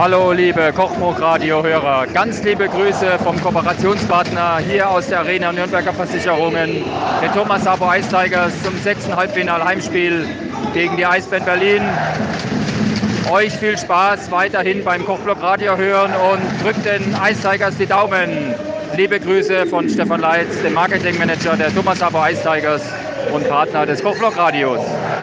Hallo liebe Kochbruch-Radio-Hörer, ganz liebe Grüße vom Kooperationspartner hier aus der Arena Nürnberger Versicherungen, den Thomas Sabo Ice Tigers zum sechsten Halbfinal Heimspiel gegen die Eisbären Berlin. Euch viel Spaß weiterhin beim Kochblock Radio hören und drückt den Ice Tigers die Daumen. Liebe Grüße von Stefan Leitz, dem Marketingmanager der Thomas Sabo Ice Tigers und Partner des Kochblock Radios.